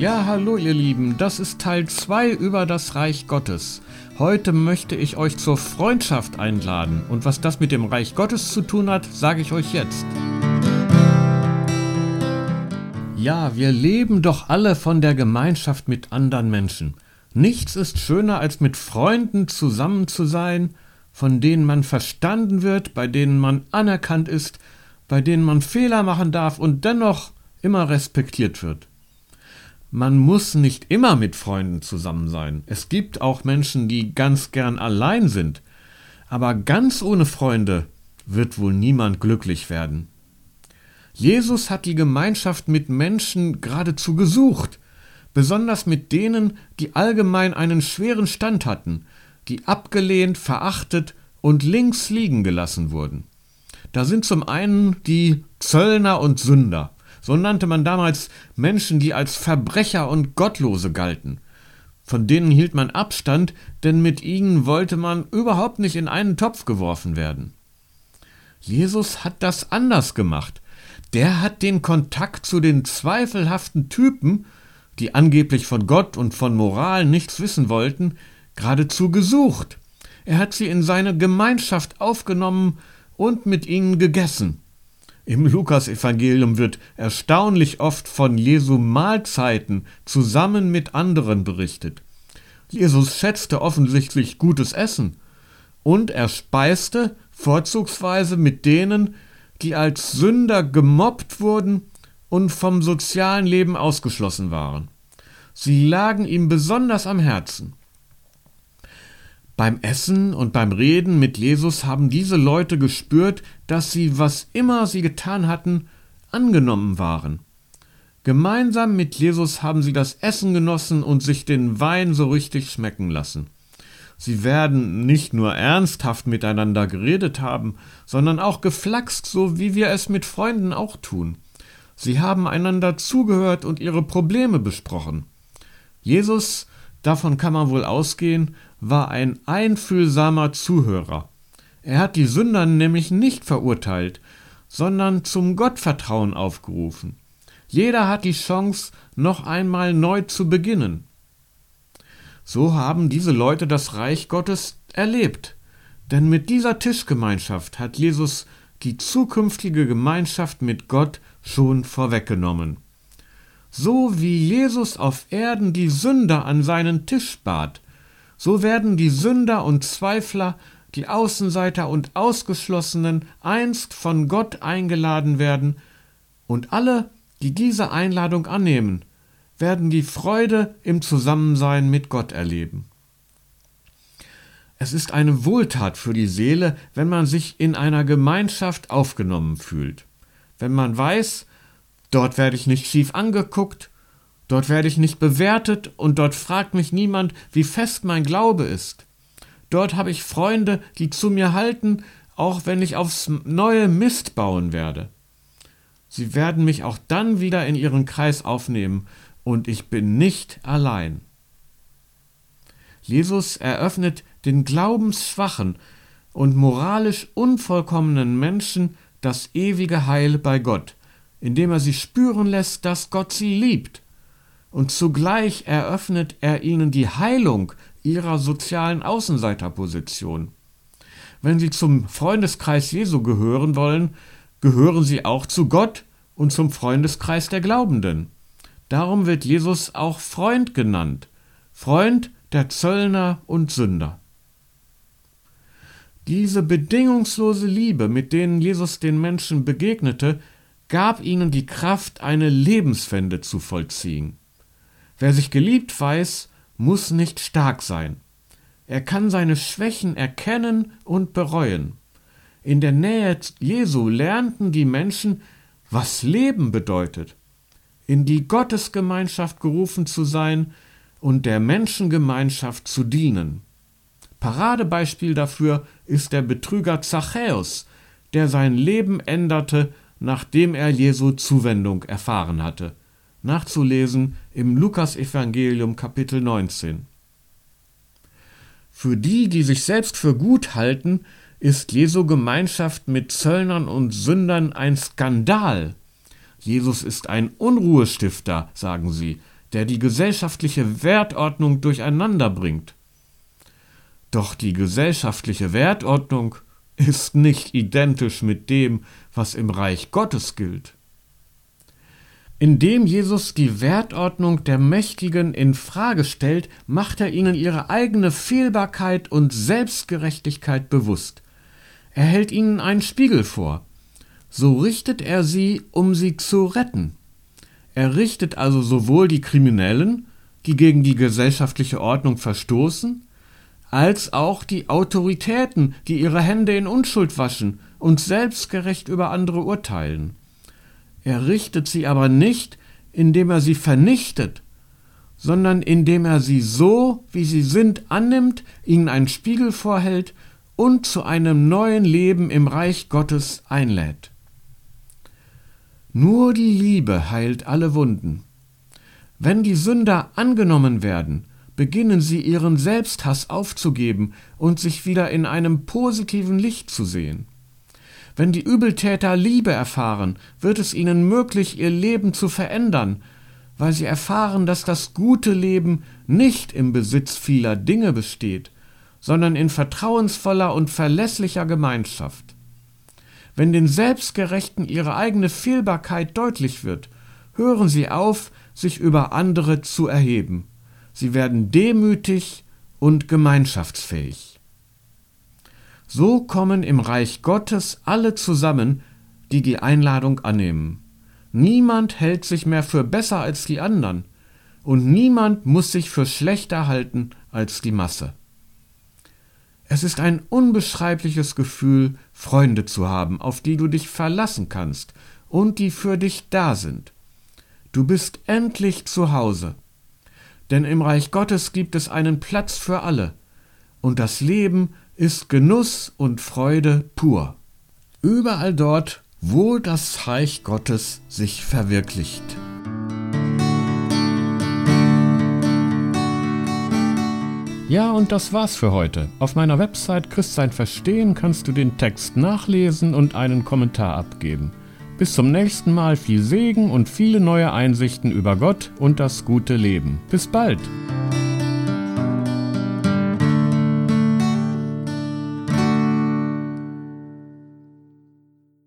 Ja, hallo ihr Lieben, das ist Teil 2 über das Reich Gottes. Heute möchte ich euch zur Freundschaft einladen und was das mit dem Reich Gottes zu tun hat, sage ich euch jetzt. Ja, wir leben doch alle von der Gemeinschaft mit anderen Menschen. Nichts ist schöner, als mit Freunden zusammen zu sein, von denen man verstanden wird, bei denen man anerkannt ist, bei denen man Fehler machen darf und dennoch immer respektiert wird. Man muss nicht immer mit Freunden zusammen sein. Es gibt auch Menschen, die ganz gern allein sind. Aber ganz ohne Freunde wird wohl niemand glücklich werden. Jesus hat die Gemeinschaft mit Menschen geradezu gesucht, besonders mit denen, die allgemein einen schweren Stand hatten, die abgelehnt, verachtet und links liegen gelassen wurden. Da sind zum einen die Zöllner und Sünder, so nannte man damals Menschen, die als Verbrecher und Gottlose galten. Von denen hielt man Abstand, denn mit ihnen wollte man überhaupt nicht in einen Topf geworfen werden. Jesus hat das anders gemacht. Der hat den Kontakt zu den zweifelhaften Typen, die angeblich von Gott und von Moral nichts wissen wollten, geradezu gesucht. Er hat sie in seine Gemeinschaft aufgenommen und mit ihnen gegessen. Im Lukasevangelium wird erstaunlich oft von Jesu Mahlzeiten zusammen mit anderen berichtet. Jesus schätzte offensichtlich gutes Essen und er speiste vorzugsweise mit denen, die als Sünder gemobbt wurden und vom sozialen Leben ausgeschlossen waren. Sie lagen ihm besonders am Herzen. Beim Essen und beim Reden mit Jesus haben diese Leute gespürt, dass sie, was immer sie getan hatten, angenommen waren. Gemeinsam mit Jesus haben sie das Essen genossen und sich den Wein so richtig schmecken lassen. Sie werden nicht nur ernsthaft miteinander geredet haben, sondern auch geflaxt, so wie wir es mit Freunden auch tun. Sie haben einander zugehört und ihre Probleme besprochen. Jesus, davon kann man wohl ausgehen, war ein einfühlsamer Zuhörer. Er hat die Sünder nämlich nicht verurteilt, sondern zum Gottvertrauen aufgerufen. Jeder hat die Chance, noch einmal neu zu beginnen. So haben diese Leute das Reich Gottes erlebt. Denn mit dieser Tischgemeinschaft hat Jesus die zukünftige Gemeinschaft mit Gott schon vorweggenommen. So wie Jesus auf Erden die Sünder an seinen Tisch bat, so werden die Sünder und Zweifler, die Außenseiter und Ausgeschlossenen einst von Gott eingeladen werden, und alle, die diese Einladung annehmen, werden die Freude im Zusammensein mit Gott erleben. Es ist eine Wohltat für die Seele, wenn man sich in einer Gemeinschaft aufgenommen fühlt. Wenn man weiß, dort werde ich nicht schief angeguckt, Dort werde ich nicht bewertet und dort fragt mich niemand, wie fest mein Glaube ist. Dort habe ich Freunde, die zu mir halten, auch wenn ich aufs neue Mist bauen werde. Sie werden mich auch dann wieder in ihren Kreis aufnehmen und ich bin nicht allein. Jesus eröffnet den glaubensschwachen und moralisch unvollkommenen Menschen das ewige Heil bei Gott, indem er sie spüren lässt, dass Gott sie liebt und zugleich eröffnet er ihnen die Heilung ihrer sozialen Außenseiterposition. Wenn sie zum Freundeskreis Jesu gehören wollen, gehören sie auch zu Gott und zum Freundeskreis der Glaubenden. Darum wird Jesus auch Freund genannt, Freund der Zöllner und Sünder. Diese bedingungslose Liebe, mit denen Jesus den Menschen begegnete, gab ihnen die Kraft, eine Lebenswende zu vollziehen. Wer sich geliebt weiß, muss nicht stark sein. Er kann seine Schwächen erkennen und bereuen. In der Nähe Jesu lernten die Menschen, was Leben bedeutet, in die Gottesgemeinschaft gerufen zu sein und der Menschengemeinschaft zu dienen. Paradebeispiel dafür ist der Betrüger Zachäus, der sein Leben änderte, nachdem er Jesu Zuwendung erfahren hatte nachzulesen im Lukasevangelium Kapitel 19. Für die, die sich selbst für gut halten, ist Jesu Gemeinschaft mit Zöllnern und Sündern ein Skandal. Jesus ist ein Unruhestifter, sagen sie, der die gesellschaftliche Wertordnung durcheinander bringt. Doch die gesellschaftliche Wertordnung ist nicht identisch mit dem, was im Reich Gottes gilt. Indem Jesus die Wertordnung der Mächtigen in Frage stellt, macht er ihnen ihre eigene Fehlbarkeit und Selbstgerechtigkeit bewusst. Er hält ihnen einen Spiegel vor. So richtet er sie, um sie zu retten. Er richtet also sowohl die Kriminellen, die gegen die gesellschaftliche Ordnung verstoßen, als auch die Autoritäten, die ihre Hände in Unschuld waschen und selbstgerecht über andere urteilen. Er richtet sie aber nicht, indem er sie vernichtet, sondern indem er sie so, wie sie sind, annimmt, ihnen einen Spiegel vorhält und zu einem neuen Leben im Reich Gottes einlädt. Nur die Liebe heilt alle Wunden. Wenn die Sünder angenommen werden, beginnen sie ihren Selbsthass aufzugeben und sich wieder in einem positiven Licht zu sehen. Wenn die Übeltäter Liebe erfahren, wird es ihnen möglich, ihr Leben zu verändern, weil sie erfahren, dass das gute Leben nicht im Besitz vieler Dinge besteht, sondern in vertrauensvoller und verlässlicher Gemeinschaft. Wenn den Selbstgerechten ihre eigene Fehlbarkeit deutlich wird, hören sie auf, sich über andere zu erheben. Sie werden demütig und gemeinschaftsfähig. So kommen im Reich Gottes alle zusammen, die die Einladung annehmen. Niemand hält sich mehr für besser als die anderen, und niemand muss sich für schlechter halten als die Masse. Es ist ein unbeschreibliches Gefühl, Freunde zu haben, auf die du dich verlassen kannst und die für dich da sind. Du bist endlich zu Hause. Denn im Reich Gottes gibt es einen Platz für alle, und das Leben ist Genuss und Freude pur. Überall dort, wo das Reich Gottes sich verwirklicht. Ja, und das war's für heute. Auf meiner Website Christsein Verstehen kannst du den Text nachlesen und einen Kommentar abgeben. Bis zum nächsten Mal viel Segen und viele neue Einsichten über Gott und das gute Leben. Bis bald!